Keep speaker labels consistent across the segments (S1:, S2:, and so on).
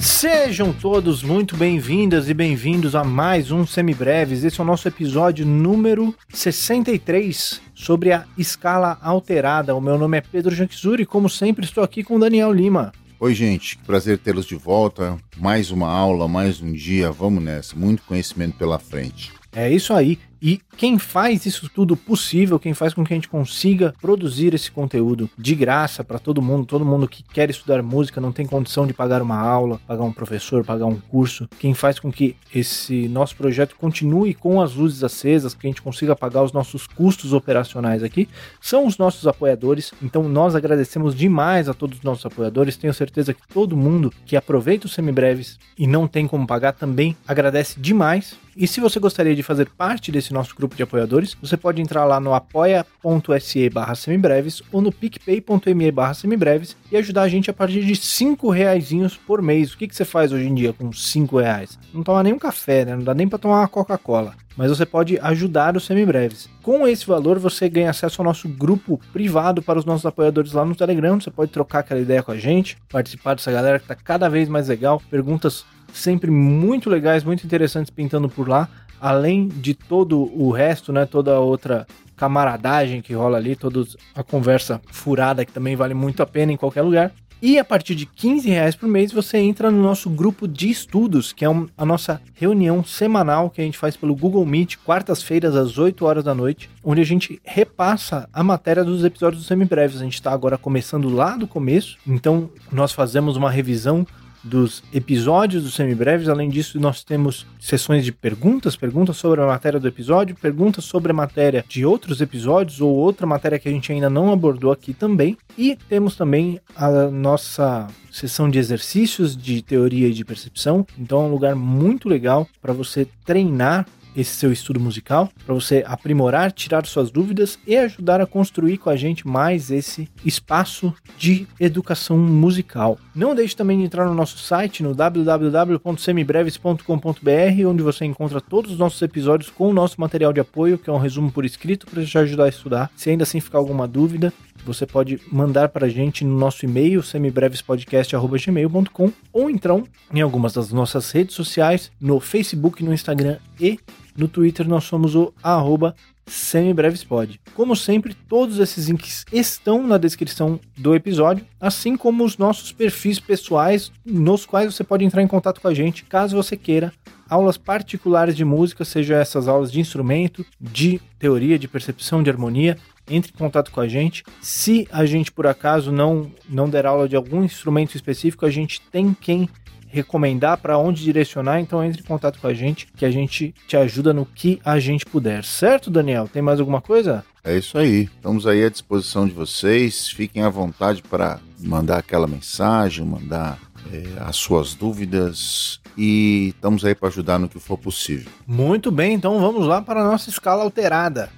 S1: Sejam todos muito bem-vindas e bem-vindos a mais um Semibreves. Esse é o nosso episódio número 63 sobre a escala alterada. O meu nome é Pedro Janquizuri e, como sempre, estou aqui com Daniel Lima.
S2: Oi, gente, que prazer tê-los de volta. Mais uma aula, mais um dia. Vamos nessa. Muito conhecimento pela frente.
S1: É isso aí. E quem faz isso tudo possível, quem faz com que a gente consiga produzir esse conteúdo de graça para todo mundo, todo mundo que quer estudar música não tem condição de pagar uma aula, pagar um professor, pagar um curso, quem faz com que esse nosso projeto continue com as luzes acesas, que a gente consiga pagar os nossos custos operacionais aqui, são os nossos apoiadores. Então nós agradecemos demais a todos os nossos apoiadores. Tenho certeza que todo mundo que aproveita os semibreves e não tem como pagar também agradece demais. E se você gostaria de fazer parte desse nosso grupo de apoiadores, você pode entrar lá no apoia.se barra semibreves ou no picpay.me barra semibreves e ajudar a gente a partir de 5 reais por mês. O que, que você faz hoje em dia com 5 reais? Não toma nem um café, né? Não dá nem para tomar uma Coca-Cola mas você pode ajudar os semibreves. Com esse valor, você ganha acesso ao nosso grupo privado para os nossos apoiadores lá no Telegram. Você pode trocar aquela ideia com a gente, participar dessa galera que está cada vez mais legal. Perguntas sempre muito legais, muito interessantes pintando por lá além de todo o resto, né, toda a outra camaradagem que rola ali, toda a conversa furada que também vale muito a pena em qualquer lugar. E a partir de 15 reais por mês você entra no nosso grupo de estudos, que é a nossa reunião semanal que a gente faz pelo Google Meet, quartas-feiras às 8 horas da noite, onde a gente repassa a matéria dos episódios do Semibreves. A gente está agora começando lá do começo, então nós fazemos uma revisão dos episódios dos semibreves. Além disso, nós temos sessões de perguntas, perguntas sobre a matéria do episódio, perguntas sobre a matéria de outros episódios ou outra matéria que a gente ainda não abordou aqui também. E temos também a nossa sessão de exercícios de teoria e de percepção. Então é um lugar muito legal para você treinar esse seu estudo musical, para você aprimorar, tirar suas dúvidas e ajudar a construir com a gente mais esse espaço de educação musical. Não deixe também de entrar no nosso site no www.semibreves.com.br, onde você encontra todos os nossos episódios com o nosso material de apoio, que é um resumo por escrito para te ajudar a estudar. Se ainda assim ficar alguma dúvida, você pode mandar para a gente no nosso e-mail semibrevespodcast.gmail.com ou então em algumas das nossas redes sociais, no Facebook, no Instagram e no Twitter nós somos o arroba semibrevespod. Como sempre, todos esses links estão na descrição do episódio, assim como os nossos perfis pessoais, nos quais você pode entrar em contato com a gente, caso você queira aulas particulares de música, seja essas aulas de instrumento, de teoria, de percepção, de harmonia, entre em contato com a gente. Se a gente por acaso não não der aula de algum instrumento específico, a gente tem quem recomendar para onde direcionar, então entre em contato com a gente, que a gente te ajuda no que a gente puder. Certo, Daniel? Tem mais alguma coisa?
S2: É isso aí. Estamos aí à disposição de vocês. Fiquem à vontade para mandar aquela mensagem, mandar é, as suas dúvidas e estamos aí para ajudar no que for possível.
S1: Muito bem, então vamos lá para a nossa escala alterada.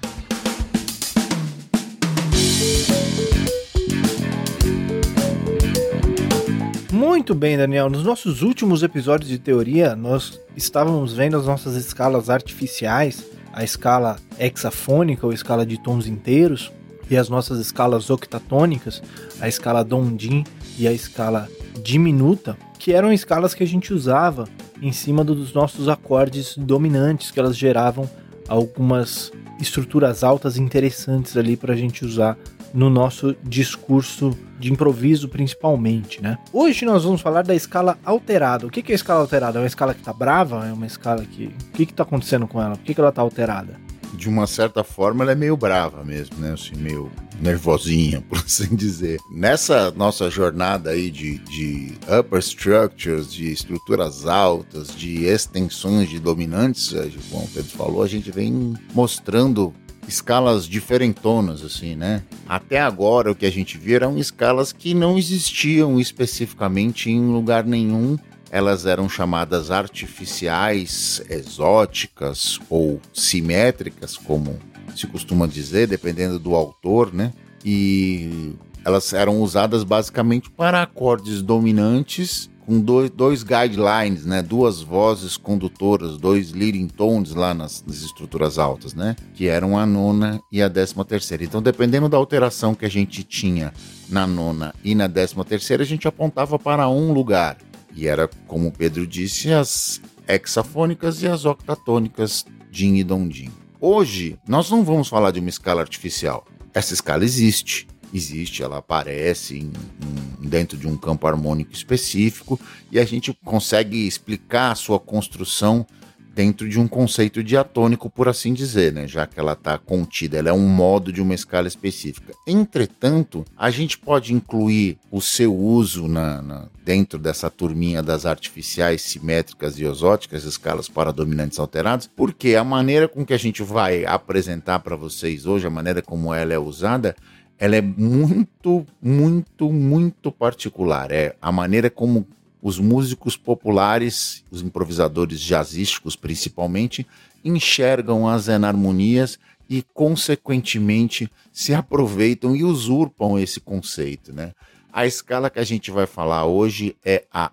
S1: Muito bem, Daniel. Nos nossos últimos episódios de teoria, nós estávamos vendo as nossas escalas artificiais, a escala hexafônica ou escala de tons inteiros, e as nossas escalas octatônicas, a escala Dondin e a escala diminuta, que eram escalas que a gente usava em cima dos nossos acordes dominantes, que elas geravam algumas estruturas altas interessantes ali para a gente usar no nosso discurso de improviso principalmente, né? Hoje nós vamos falar da escala alterada. O que é a escala alterada? É uma escala que tá brava? É uma escala que... O que que tá acontecendo com ela? Por que que ela tá alterada?
S2: De uma certa forma, ela é meio brava mesmo, né? Assim, meio nervosinha, por assim dizer. Nessa nossa jornada aí de, de upper structures, de estruturas altas, de extensões de dominantes, eh, como o Pedro falou, a gente vem mostrando escalas diferentonas, assim, né? Até agora o que a gente viu eram escalas que não existiam especificamente em lugar nenhum. Elas eram chamadas artificiais, exóticas ou simétricas, como se costuma dizer, dependendo do autor, né? E elas eram usadas basicamente para acordes dominantes com dois, dois guidelines, né? Duas vozes condutoras, dois leading tones lá nas, nas estruturas altas, né? Que eram a nona e a décima terceira. Então, dependendo da alteração que a gente tinha na nona e na décima terceira, a gente apontava para um lugar. E era, como o Pedro disse, as hexafônicas e as octatônicas, Din e Dom Din. Hoje, nós não vamos falar de uma escala artificial. Essa escala existe existe, ela aparece em, em, dentro de um campo harmônico específico e a gente consegue explicar a sua construção dentro de um conceito diatônico, por assim dizer, né? já que ela está contida, ela é um modo de uma escala específica. Entretanto, a gente pode incluir o seu uso na, na, dentro dessa turminha das artificiais, simétricas e osóticas, escalas para dominantes alterados, porque a maneira com que a gente vai apresentar para vocês hoje, a maneira como ela é usada, ela é muito, muito, muito particular. É a maneira como os músicos populares, os improvisadores jazzísticos principalmente, enxergam as enarmonias e, consequentemente, se aproveitam e usurpam esse conceito. Né? A escala que a gente vai falar hoje é a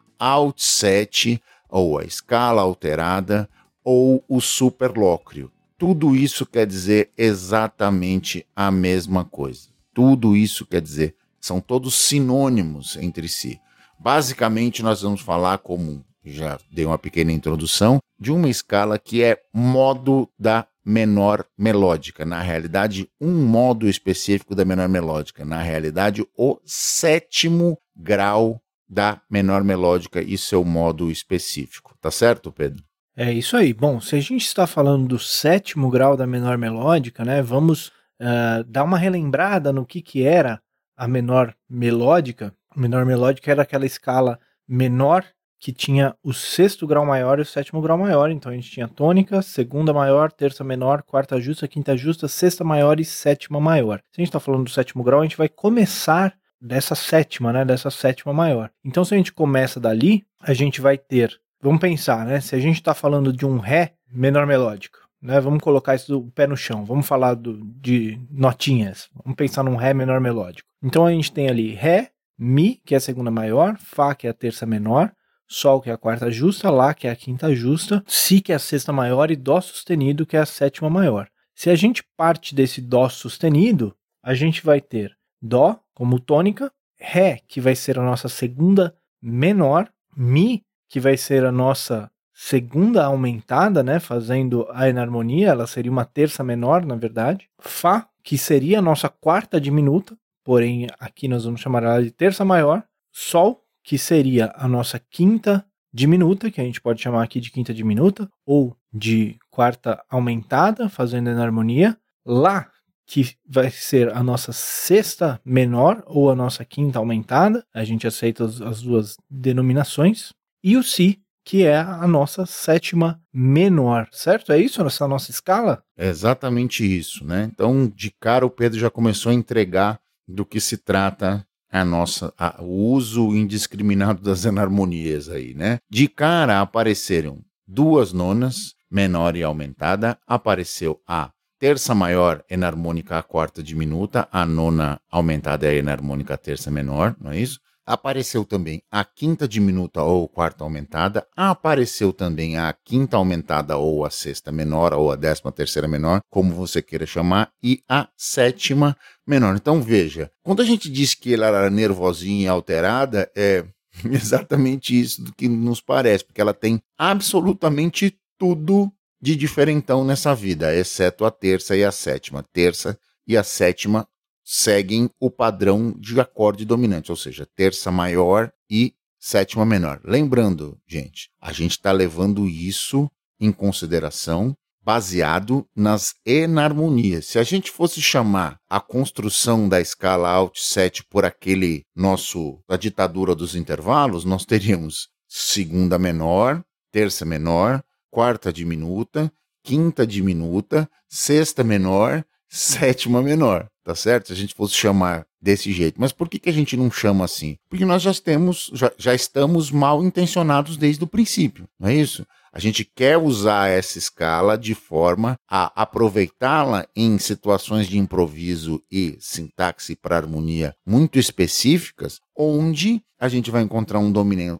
S2: 7, ou a escala alterada, ou o superlóquio. Tudo isso quer dizer exatamente a mesma coisa tudo isso quer dizer? São todos sinônimos entre si. Basicamente, nós vamos falar, como já dei uma pequena introdução, de uma escala que é modo da menor melódica. Na realidade, um modo específico da menor melódica. Na realidade, o sétimo grau da menor melódica e seu modo específico. Tá certo, Pedro?
S1: É isso aí. Bom, se a gente está falando do sétimo grau da menor melódica, né, vamos uh, dar uma relembrada no que, que era a menor melódica. A menor melódica era aquela escala menor que tinha o sexto grau maior e o sétimo grau maior. Então a gente tinha tônica, segunda maior, terça menor, quarta justa, quinta justa, sexta maior e sétima maior. Se a gente está falando do sétimo grau, a gente vai começar dessa sétima, né? Dessa sétima maior. Então se a gente começa dali, a gente vai ter. Vamos pensar, né? Se a gente está falando de um Ré menor melódico, né? Vamos colocar isso do pé no chão. Vamos falar do, de notinhas. Vamos pensar num Ré menor melódico. Então a gente tem ali Ré, Mi, que é a segunda maior, Fá, que é a terça menor, Sol, que é a quarta justa, Lá, que é a quinta justa, Si, que é a sexta maior, e Dó sustenido, que é a sétima maior. Se a gente parte desse Dó sustenido, a gente vai ter Dó como tônica, Ré, que vai ser a nossa segunda menor, Mi, que vai ser a nossa segunda aumentada, né, fazendo a enarmonia, ela seria uma terça menor, na verdade. Fá, que seria a nossa quarta diminuta, porém aqui nós vamos chamar ela de terça maior. Sol, que seria a nossa quinta diminuta, que a gente pode chamar aqui de quinta diminuta, ou de quarta aumentada, fazendo enarmonia. Lá, que vai ser a nossa sexta menor ou a nossa quinta aumentada, a gente aceita as duas denominações. E o Si, que é a nossa sétima menor, certo? É isso essa nossa escala?
S2: É exatamente isso, né? Então, de cara o Pedro já começou a entregar do que se trata a nossa a, o uso indiscriminado das enarmonias aí, né? De cara apareceram duas nonas, menor e aumentada, apareceu a terça maior enarmônica a quarta diminuta, a nona aumentada é a enarmônica a terça menor, não é isso? Apareceu também a quinta diminuta ou quarta aumentada. Apareceu também a quinta aumentada ou a sexta menor ou a décima terceira menor, como você queira chamar, e a sétima menor. Então veja, quando a gente disse que ela era nervosinha e alterada, é exatamente isso do que nos parece, porque ela tem absolutamente tudo de diferentão nessa vida, exceto a terça e a sétima. Terça e a sétima seguem o padrão de acorde dominante, ou seja, terça maior e sétima menor. Lembrando, gente, a gente está levando isso em consideração baseado nas enarmonias. Se a gente fosse chamar a construção da escala Alt 7 por aquele nosso a ditadura dos intervalos, nós teríamos segunda menor, terça menor, quarta diminuta, quinta diminuta, sexta menor, sétima menor tá certo? Se a gente fosse chamar desse jeito. Mas por que, que a gente não chama assim? Porque nós já, temos, já, já estamos mal intencionados desde o princípio, não é isso? A gente quer usar essa escala de forma a aproveitá-la em situações de improviso e sintaxe para harmonia muito específicas, onde a gente vai encontrar um,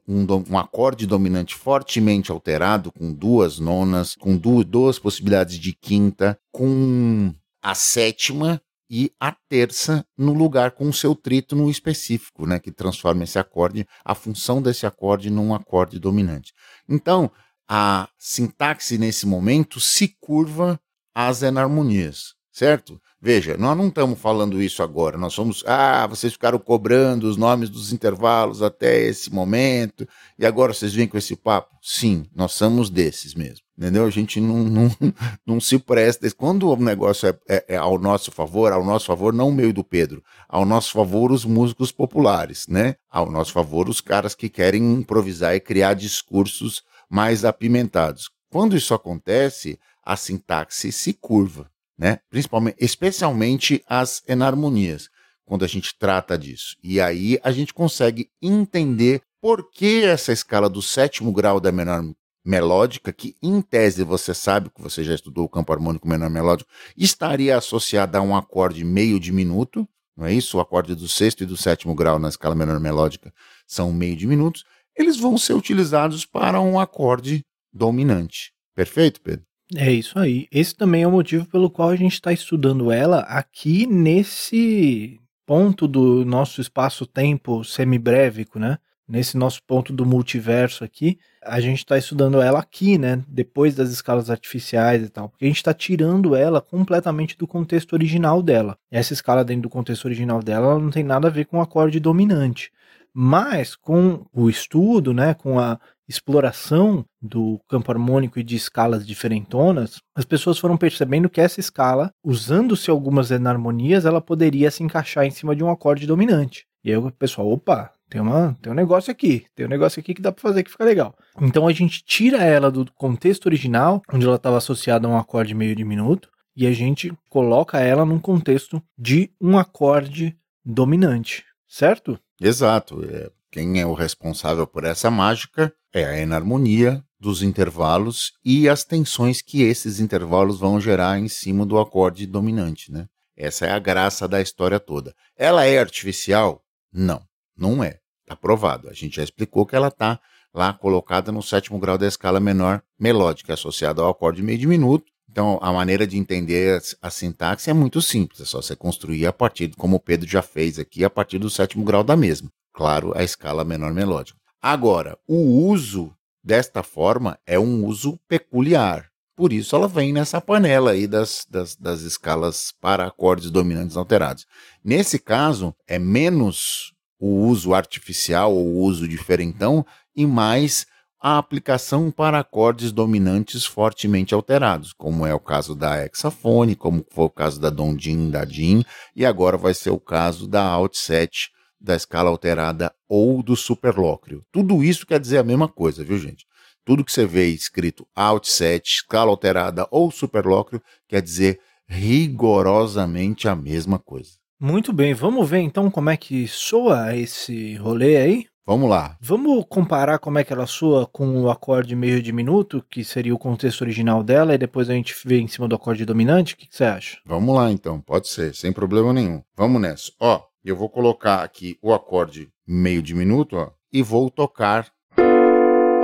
S2: um, um, acorde dominante fortemente alterado, com duas nonas, com duas, duas possibilidades de quinta, com a sétima e a terça no lugar com o seu trítono específico, né, que transforma esse acorde, a função desse acorde num acorde dominante. Então, a sintaxe nesse momento se curva às enarmonias, certo? Veja, nós não estamos falando isso agora, nós somos, ah, vocês ficaram cobrando os nomes dos intervalos até esse momento, e agora vocês vêm com esse papo? Sim, nós somos desses mesmo, entendeu? A gente não, não, não se presta, quando o negócio é, é, é, ao nosso favor, ao nosso favor, não o meu e do Pedro, ao nosso favor os músicos populares, né? Ao nosso favor os caras que querem improvisar e criar discursos mais apimentados. Quando isso acontece, a sintaxe se curva, né? Principalmente, especialmente as enarmonias, quando a gente trata disso. E aí a gente consegue entender por que essa escala do sétimo grau da menor melódica, que em tese você sabe que você já estudou o campo harmônico menor melódico, estaria associada a um acorde meio diminuto, não é isso? O acorde do sexto e do sétimo grau na escala menor melódica são meio diminutos eles vão ser utilizados para um acorde dominante. Perfeito, Pedro?
S1: É isso aí. Esse também é o motivo pelo qual a gente está estudando ela aqui nesse ponto do nosso espaço-tempo semibrévico, né? Nesse nosso ponto do multiverso aqui, a gente está estudando ela aqui, né? Depois das escalas artificiais e tal, porque a gente está tirando ela completamente do contexto original dela. Essa escala dentro do contexto original dela não tem nada a ver com o acorde dominante. Mas com o estudo, né, com a exploração do campo harmônico e de escalas diferentonas, as pessoas foram percebendo que essa escala, usando-se algumas enarmonias, ela poderia se encaixar em cima de um acorde dominante. E aí o pessoal, opa, tem, uma, tem um negócio aqui, tem um negócio aqui que dá para fazer que fica legal. Então a gente tira ela do contexto original, onde ela estava associada a um acorde meio diminuto, e a gente coloca ela num contexto de um acorde dominante, certo?
S2: Exato. É, quem é o responsável por essa mágica é a enarmonia dos intervalos e as tensões que esses intervalos vão gerar em cima do acorde dominante, né? Essa é a graça da história toda. Ela é artificial? Não, não é. Está provado. A gente já explicou que ela está lá colocada no sétimo grau da escala menor melódica, associada ao acorde meio diminuto. Então, a maneira de entender a, sintaxe é muito simples, é só você construir a partir, como o Pedro já fez aqui, a partir do sétimo grau da mesma. Claro, a escala menor melódica. Agora, o uso desta forma é um uso peculiar. Por isso ela vem nessa panela aí das, das, das escalas para acordes dominantes alterados. Nesse caso, é menos o uso artificial ou o uso diferentão e mais a aplicação para acordes dominantes fortemente alterados, como é o caso da hexafone, como foi o caso da Dondin, da Din, e agora vai ser o caso da Alt 7, da escala alterada ou do superlóquio. Tudo isso quer dizer a mesma coisa, viu, gente? Tudo que você vê escrito Alt 7, escala alterada ou superlóquio quer dizer rigorosamente a mesma coisa.
S1: Muito bem, vamos ver então como é que soa esse rolê aí?
S2: Vamos lá.
S1: Vamos comparar como é que ela soa com o acorde meio diminuto, que seria o contexto original dela, e depois a gente vê em cima do acorde dominante? O que, que você acha?
S2: Vamos lá então, pode ser, sem problema nenhum. Vamos nessa. Ó, eu vou colocar aqui o acorde meio diminuto, ó, e vou tocar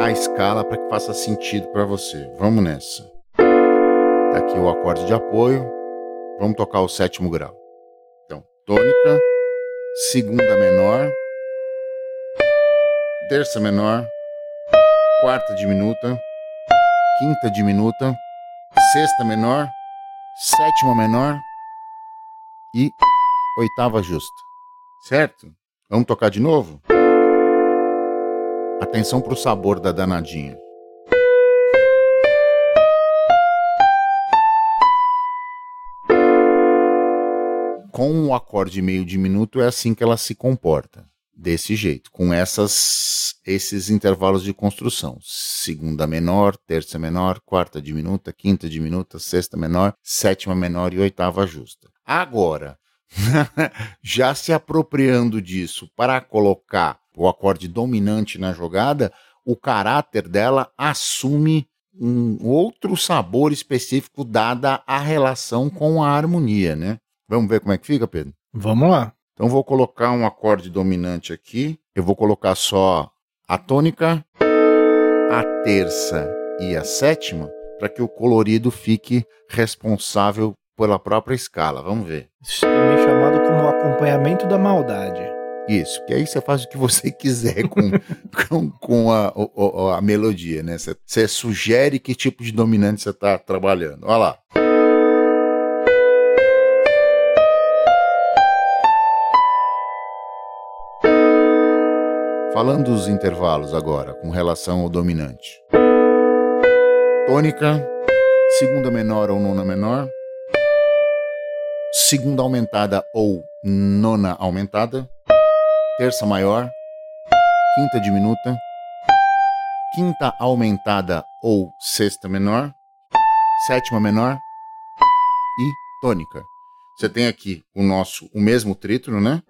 S2: a escala para que faça sentido para você. Vamos nessa. Tá aqui o acorde de apoio. Vamos tocar o sétimo grau. Então, tônica, segunda menor, terça menor, quarta diminuta, quinta diminuta, sexta menor, sétima menor e oitava justa. Certo? Vamos tocar de novo? Atenção para o sabor da danadinha. Com o acorde meio diminuto é assim que ela se comporta desse jeito, com essas esses intervalos de construção. Segunda menor, terça menor, quarta diminuta, quinta diminuta, sexta menor, sétima menor e oitava justa. Agora, já se apropriando disso para colocar o acorde dominante na jogada, o caráter dela assume um outro sabor específico dada a relação com a harmonia, né? Vamos ver como é que fica, Pedro?
S1: Vamos lá.
S2: Então vou colocar um acorde dominante aqui. Eu vou colocar só a tônica, a terça e a sétima para que o colorido fique responsável pela própria escala. Vamos ver.
S1: Isso também é chamado como acompanhamento da maldade.
S2: Isso, que aí você faz o que você quiser com, com, com a, a, a, melodia, né? Você, você sugere que tipo de dominante você está trabalhando. Olha lá. Falando dos intervalos agora, com relação ao dominante. Tônica, segunda menor ou nona menor, segunda aumentada ou nona aumentada, terça maior, quinta diminuta, quinta aumentada ou sexta menor, sétima menor e tônica. Você tem aqui o nosso o mesmo trítono, né?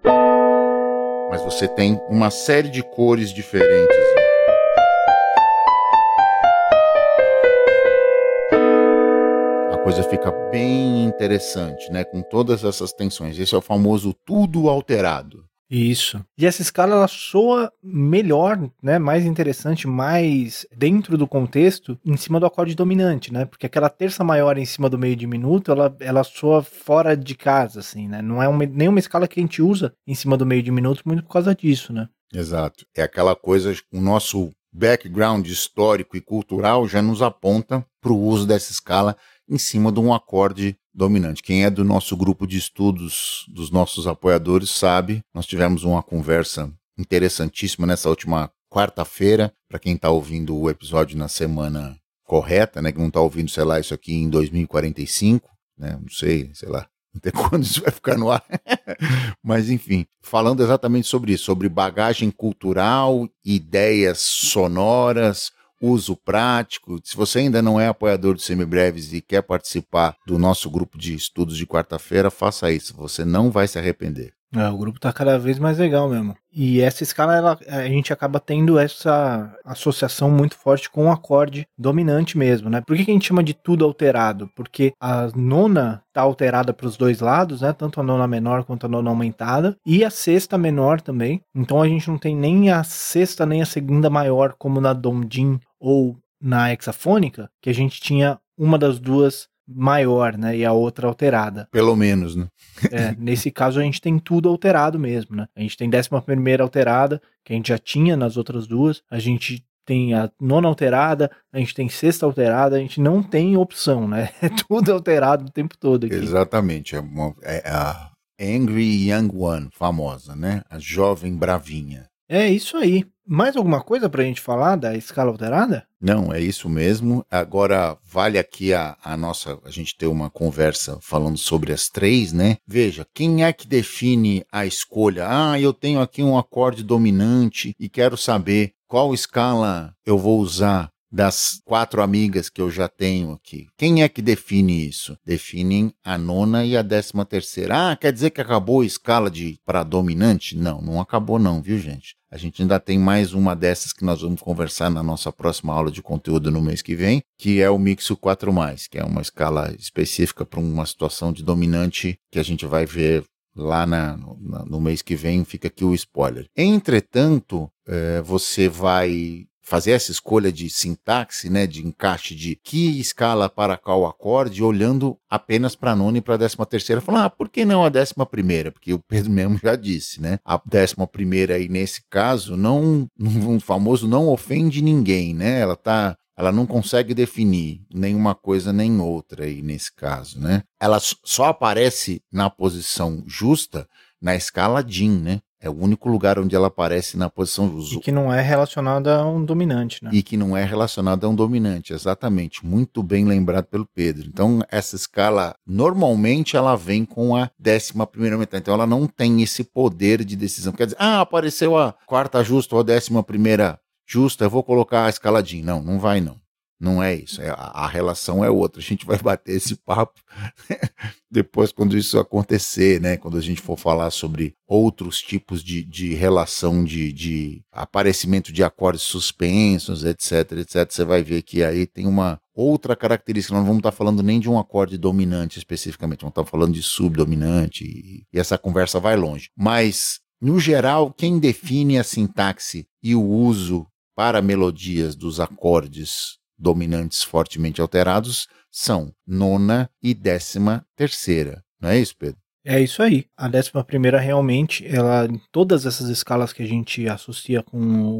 S2: mas você tem uma série de cores diferentes. Coisa fica bem interessante, né? Com todas essas tensões. Esse é o famoso tudo alterado.
S1: Isso. E essa escala ela soa melhor, né, mais interessante, mais dentro do contexto, em cima do acorde dominante, né? Porque aquela terça maior em cima do meio diminuto, ela, ela soa fora de casa, assim, né? Não é uma, nenhuma escala que a gente usa em cima do meio diminuto muito por causa disso, né?
S2: Exato. É aquela coisa, o nosso background histórico e cultural já nos aponta para o uso dessa escala em cima de um acorde dominante. Quem é do nosso grupo de estudos, dos nossos apoiadores, sabe, nós tivemos uma conversa interessantíssima nessa última quarta-feira, para quem está ouvindo o episódio na semana correta, né, que não está ouvindo, sei lá, isso aqui em 2045, né, não sei, sei lá, até quando isso vai ficar no ar. Mas enfim, falando exatamente sobre isso, sobre bagagem cultural, ideias sonoras, uso prático. Se você ainda não é apoiador do Semibreves e quer participar do nosso grupo de estudos de quarta-feira, faça isso. Você não vai se arrepender.
S1: É, o grupo tá cada vez mais legal mesmo. E essa escala, ela, a gente acaba tendo essa associação muito forte com o acorde dominante mesmo, né? Por que, que a gente chama de tudo alterado? Porque a nona tá alterada para os dois lados, né? Tanto a nona menor quanto a nona aumentada. E a sexta menor também. Então a gente não tem nem a sexta nem a segunda maior como na Dom-Din ou na hexafônica, que a gente tinha uma das duas maior, né? E a outra alterada.
S2: Pelo menos, né?
S1: é, nesse caso a gente tem tudo alterado mesmo, né? A gente tem décima primeira alterada, que a gente já tinha nas outras duas. A gente tem a nona alterada, a gente tem sexta alterada, a gente não tem opção, né? É tudo alterado o tempo todo aqui.
S2: Exatamente. É, uma, é a Angry Young One, famosa, né? A jovem bravinha.
S1: É isso aí. Mais alguma coisa para a gente falar da escala alterada?
S2: Não, é isso mesmo. Agora vale aqui a, a nossa a gente ter uma conversa falando sobre as três, né? Veja, quem é que define a escolha? Ah, eu tenho aqui um acorde dominante e quero saber qual escala eu vou usar das quatro amigas que eu já tenho aqui. Quem é que define isso? Definem a nona e a décima terceira. Ah, quer dizer que acabou a escala de para dominante? Não, não acabou não, viu gente? A gente ainda tem mais uma dessas que nós vamos conversar na nossa próxima aula de conteúdo no mês que vem, que é o Mixo 4, que é uma escala específica para uma situação de dominante que a gente vai ver lá na, no, no mês que vem. Fica aqui o spoiler. Entretanto, é, você vai fazer essa escolha de sintaxe, né, de encaixe de que escala para qual acorde, olhando apenas para a nona e para a décima terceira, falando, ah, por que não a décima primeira? Porque o Pedro mesmo já disse, né, a décima primeira aí nesse caso, não, um famoso não ofende ninguém, né, ela tá ela não consegue definir nenhuma coisa nem outra aí nesse caso, né? Ela só aparece na posição justa na escala DIN, né? É o único lugar onde ela aparece na posição
S1: justa. E que não é relacionada a um dominante, né?
S2: E que não é relacionada a um dominante, exatamente. Muito bem lembrado pelo Pedro. Então, essa escala, normalmente, ela vem com a décima primeira metade. Então, ela não tem esse poder de decisão. Quer dizer, ah, apareceu a quarta justa ou a décima primeira justa, eu vou colocar a escaladinha. Não, não vai não. Não é isso. É, a, a relação é outra. A gente vai bater esse papo depois quando isso acontecer, né? Quando a gente for falar sobre outros tipos de, de relação de, de aparecimento de acordes suspensos, etc, etc, você vai ver que aí tem uma outra característica. Nós não vamos estar falando nem de um acorde dominante especificamente, vamos estar falando de subdominante e, e essa conversa vai longe. Mas, no geral, quem define a sintaxe e o uso para melodias dos acordes dominantes fortemente alterados são nona e décima terceira. Não é isso, Pedro?
S1: É isso aí. A décima primeira realmente, ela em todas essas escalas que a gente associa com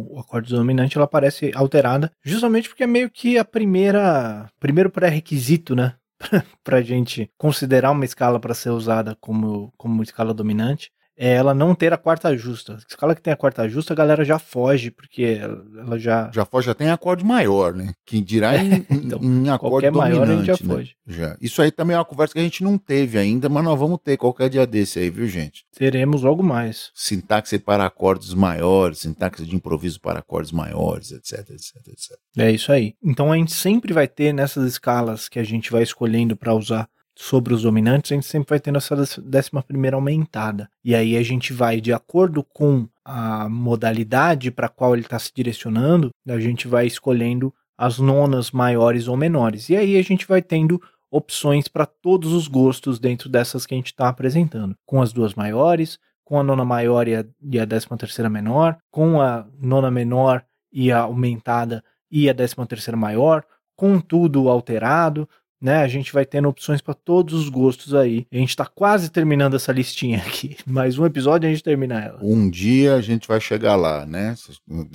S1: o acorde dominante, ela aparece alterada, justamente porque é meio que a primeira, primeiro pré-requisito, né, para a gente considerar uma escala para ser usada como, como escala dominante é ela não ter a quarta justa. A escala que tem a quarta justa, a galera já foge, porque ela já.
S2: Já foge, já tem acorde maior, né? Quem dirá em, então, em acorde maior a gente já né? foge. Já. Isso aí também é uma conversa que a gente não teve ainda, mas nós vamos ter qualquer dia desse aí, viu, gente?
S1: Teremos logo mais.
S2: Sintaxe para acordes maiores, sintaxe de improviso para acordes maiores, etc, etc, etc.
S1: É isso aí. Então a gente sempre vai ter nessas escalas que a gente vai escolhendo para usar sobre os dominantes, a gente sempre vai tendo essa décima primeira aumentada. E aí a gente vai, de acordo com a modalidade para qual ele está se direcionando, a gente vai escolhendo as nonas maiores ou menores. E aí a gente vai tendo opções para todos os gostos dentro dessas que a gente está apresentando. Com as duas maiores, com a nona maior e a, e a décima terceira menor, com a nona menor e a aumentada e a décima terceira maior, com tudo alterado, né? A gente vai tendo opções para todos os gostos aí. A gente está quase terminando essa listinha aqui. Mais um episódio e a gente termina ela.
S2: Um dia a gente vai chegar lá, né?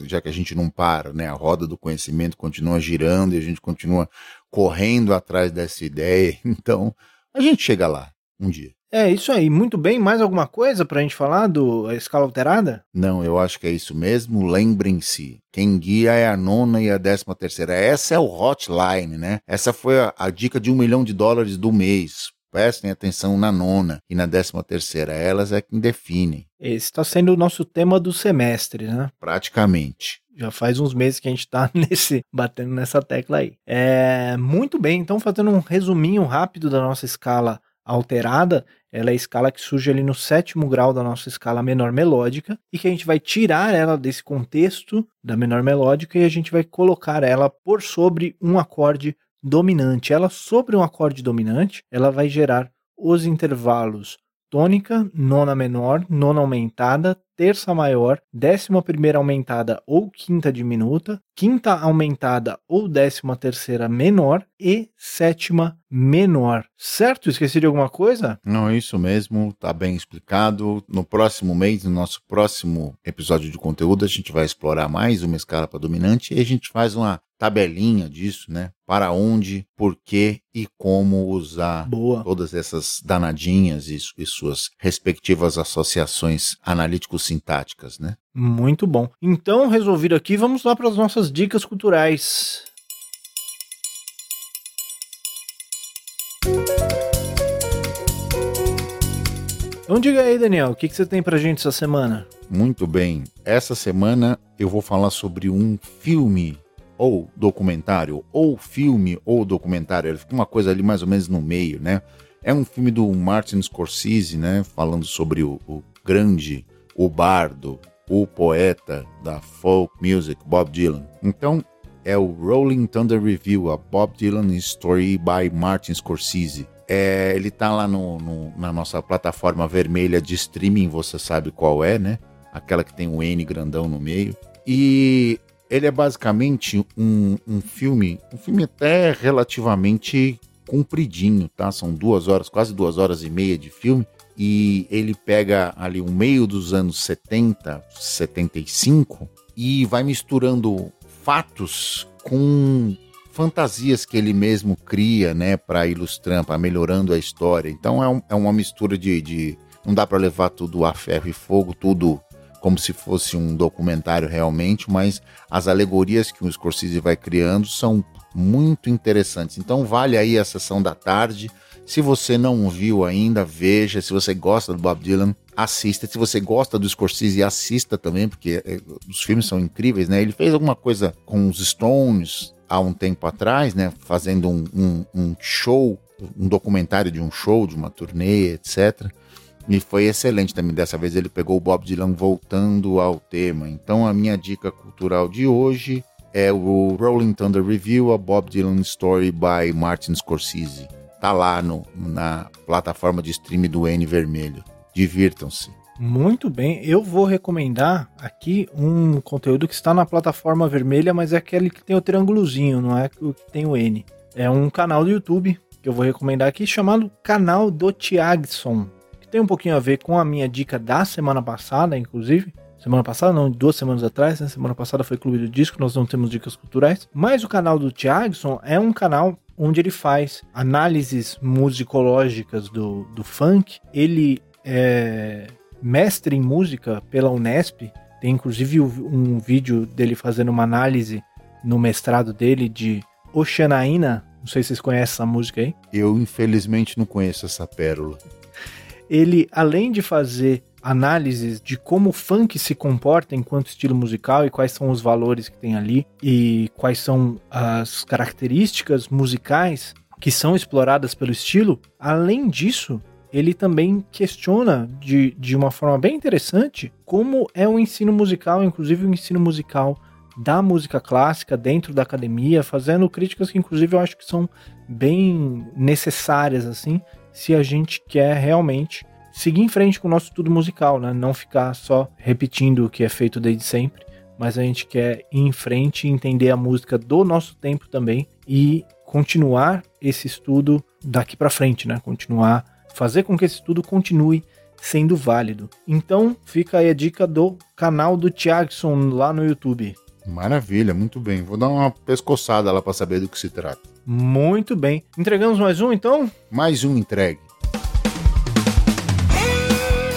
S2: Já que a gente não para, né? A roda do conhecimento continua girando e a gente continua correndo atrás dessa ideia. Então, a gente chega lá um dia.
S1: É isso aí, muito bem. Mais alguma coisa para a gente falar do escala alterada?
S2: Não, eu acho que é isso mesmo. Lembrem-se, quem guia é a nona e a décima terceira. Essa é o hotline, né? Essa foi a, a dica de um milhão de dólares do mês. Prestem atenção na nona e na décima terceira. Elas é quem definem.
S1: Esse está sendo o nosso tema do semestre, né?
S2: Praticamente.
S1: Já faz uns meses que a gente está nesse, batendo nessa tecla aí. É, muito bem, então fazendo um resuminho rápido da nossa escala alterada, ela é a escala que surge ali no sétimo grau da nossa escala menor melódica e que a gente vai tirar ela desse contexto da menor melódica e a gente vai colocar ela por sobre um acorde dominante. Ela sobre um acorde dominante, ela vai gerar os intervalos tônica, nona menor, nona aumentada, terça maior, décima primeira aumentada ou quinta diminuta, quinta aumentada ou décima terceira menor e sétima menor. Certo? Esqueci de alguma coisa?
S2: Não, é isso mesmo, tá bem explicado. No próximo mês, no nosso próximo episódio de conteúdo, a gente vai explorar mais uma escala para dominante e a gente faz uma tabelinha disso, né? Para onde, por que e como usar
S1: Boa.
S2: todas essas danadinhas e, e suas respectivas associações analítico-sintáticas, né?
S1: Muito bom. Então, resolvido aqui, vamos lá para as nossas dicas culturais. Então diga aí, Daniel, o que, que você tem pra gente essa semana?
S2: Muito bem. Essa semana eu vou falar sobre um filme ou documentário, ou filme ou documentário, ele fica uma coisa ali mais ou menos no meio, né? É um filme do Martin Scorsese, né? Falando sobre o, o grande, o bardo, o poeta da folk music, Bob Dylan. Então, é o Rolling Thunder Review, a Bob Dylan Story by Martin Scorsese. É, ele tá lá no, no, na nossa plataforma vermelha de streaming, você sabe qual é, né? Aquela que tem o N grandão no meio. E ele é basicamente um, um filme, um filme até relativamente compridinho, tá? São duas horas, quase duas horas e meia de filme. E ele pega ali o meio dos anos 70, 75 e vai misturando fatos com fantasias que ele mesmo cria, né, para ilustrar, para melhorando a história. Então é, um, é uma mistura de, de não dá para levar tudo a ferro e fogo, tudo como se fosse um documentário realmente, mas as alegorias que o Scorsese vai criando são muito interessantes. Então vale aí a sessão da tarde. Se você não viu ainda, veja. Se você gosta do Bob Dylan, assista. Se você gosta do Scorsese, assista também, porque é, os filmes são incríveis, né? Ele fez alguma coisa com os Stones há um tempo atrás, né? Fazendo um, um, um show um documentário de um show, de uma turnê, etc. E foi excelente também. Dessa vez ele pegou o Bob Dylan voltando ao tema. Então a minha dica cultural de hoje é o Rolling Thunder Review, a Bob Dylan Story by Martin Scorsese. Tá lá no, na plataforma de streaming do N Vermelho. Divirtam-se.
S1: Muito bem, eu vou recomendar aqui um conteúdo que está na plataforma vermelha, mas é aquele que tem o triângulozinho, não é o que tem o N. É um canal do YouTube que eu vou recomendar aqui chamado Canal do Tiagson tem um pouquinho a ver com a minha dica da semana passada, inclusive. Semana passada, não, duas semanas atrás, né? Semana passada foi Clube do Disco, nós não temos dicas culturais. Mas o canal do Thiagson é um canal onde ele faz análises musicológicas do, do funk. Ele é mestre em música pela Unesp. Tem inclusive um vídeo dele fazendo uma análise no mestrado dele de Oceanaína. Não sei se vocês conhecem essa música aí.
S2: Eu, infelizmente, não conheço essa pérola
S1: ele, além de fazer análises de como o funk se comporta enquanto estilo musical e quais são os valores que tem ali e quais são as características musicais que são exploradas pelo estilo, além disso, ele também questiona de, de uma forma bem interessante como é o ensino musical, inclusive o ensino musical da música clássica dentro da academia, fazendo críticas que inclusive eu acho que são bem necessárias assim, se a gente quer realmente seguir em frente com o nosso estudo musical, né? Não ficar só repetindo o que é feito desde sempre, mas a gente quer ir em frente e entender a música do nosso tempo também e continuar esse estudo daqui para frente, né? Continuar fazer com que esse estudo continue sendo válido. Então, fica aí a dica do canal do Thiagson lá no YouTube.
S2: Maravilha, muito bem. Vou dar uma pescoçada lá para saber do que se trata.
S1: Muito bem. Entregamos mais um então?
S2: Mais um entregue.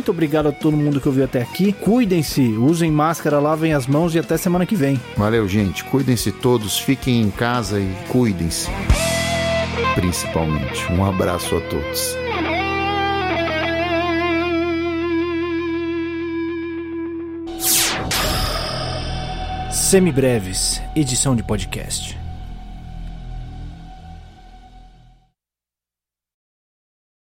S1: muito obrigado a todo mundo que ouviu até aqui. Cuidem-se, usem máscara, lavem as mãos e até semana que vem.
S2: Valeu, gente. Cuidem-se todos, fiquem em casa e cuidem-se. Principalmente. Um abraço a todos.
S1: Semibreves, edição de podcast.